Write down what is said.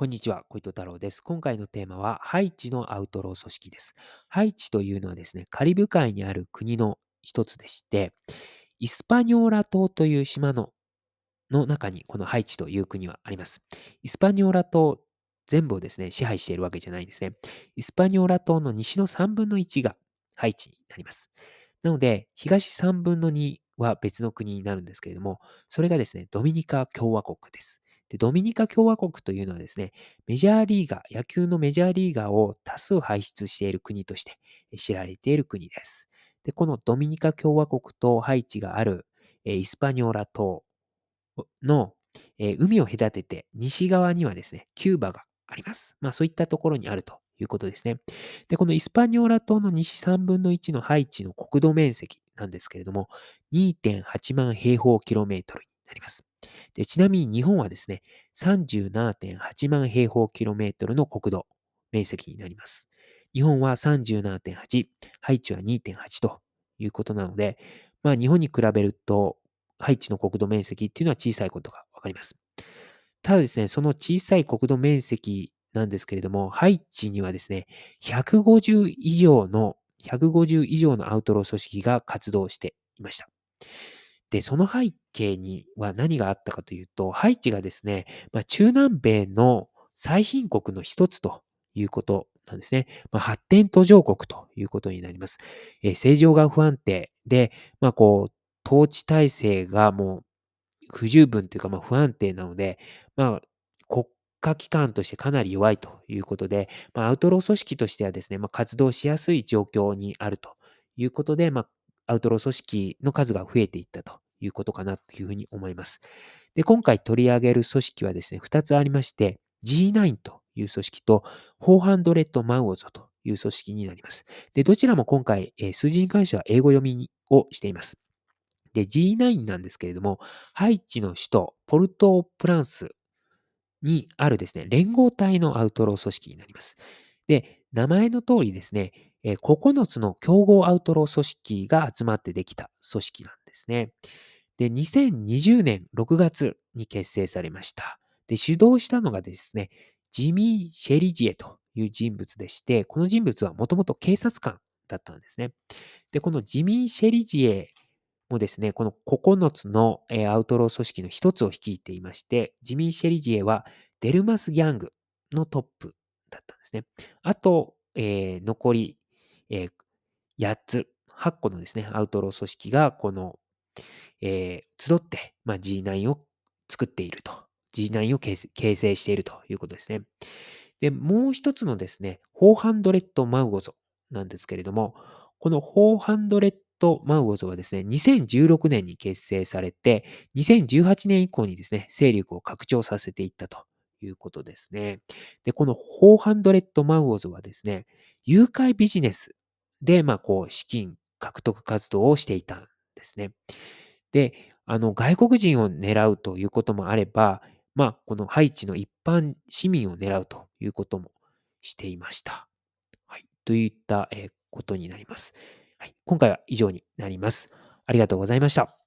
こんにちは、小糸太郎です。今回のテーマは、ハイチのアウトロー組織です。ハイチというのはですね、カリブ海にある国の一つでして、イスパニョーラ島という島のの中にこのハイチという国はあります。イスパニョーラ島全部をですね、支配しているわけじゃないんですね。イスパニョーラ島の西の3分の1がハイチになります。なので、東3分の2は別の国になるんですけれども、それがですね、ドミニカ共和国です。で、ドミニカ共和国というのはですね、メジャーリーガー、野球のメジャーリーガーを多数輩出している国として知られている国です。で、このドミニカ共和国とハイチがあるイスパニョーラ島の海を隔てて西側にはですね、キューバがあります。まあそういったところにあるということですね。で、このイスパニョーラ島の西3分の1のハイチの国土面積なんですけれども、2.8万平方キロメートルになります。でちなみに日本はですね、37.8万平方キロメートルの国土面積になります。日本は37.8、ハイチは2.8ということなので、まあ日本に比べると、ハイチの国土面積っていうのは小さいことがわかります。ただですね、その小さい国土面積なんですけれども、ハイチにはですね、150以上の、150以上のアウトロー組織が活動していました。で、その背景には何があったかというと、ハイチがですね、まあ、中南米の最貧国の一つということなんですね。まあ、発展途上国ということになります。えー、政情が不安定で、まあ、こう、統治体制がもう不十分というか、まあ、不安定なので、まあ、国家機関としてかなり弱いということで、まあ、アウトロー組織としてはですね、まあ、活動しやすい状況にあるということで、まあ、アウトロー組織の数が増えていったということかなというふうに思います。で、今回取り上げる組織はですね、2つありまして、G9 という組織と、400マウオゾという組織になります。で、どちらも今回、え数字に関しては英語読みをしています。で、G9 なんですけれども、ハイチの首都ポルトープランスにあるですね、連合体のアウトロー組織になります。で、名前の通りですね、え9つの競合アウトロー組織が集まってできた組織なんですね。で、2020年6月に結成されました。で、主導したのがですね、ジミー・シェリジエという人物でして、この人物はもともと警察官だったんですね。で、このジミー・シェリジエもですね、この9つのアウトロー組織の一つを率いていまして、ジミー・シェリジエはデルマス・ギャングのトップだったんですね。あと、えー、残りえー、8つ、8個のですね、アウトロー組織が、この、えー、集って、まあ、G9 を作っていると。G9 を形成しているということですね。で、もう一つのですね、400マウゴゾなんですけれども、この400マウゴゾはですね、2016年に結成されて、2018年以降にですね、勢力を拡張させていったということですね。で、この400マウゴゾはですね、誘拐ビジネスで、まあ、こう、資金獲得活動をしていたんですね。で、あの、外国人を狙うということもあれば、まあ、このハイチの一般市民を狙うということもしていました。はい。といった、えことになります。はい。今回は以上になります。ありがとうございました。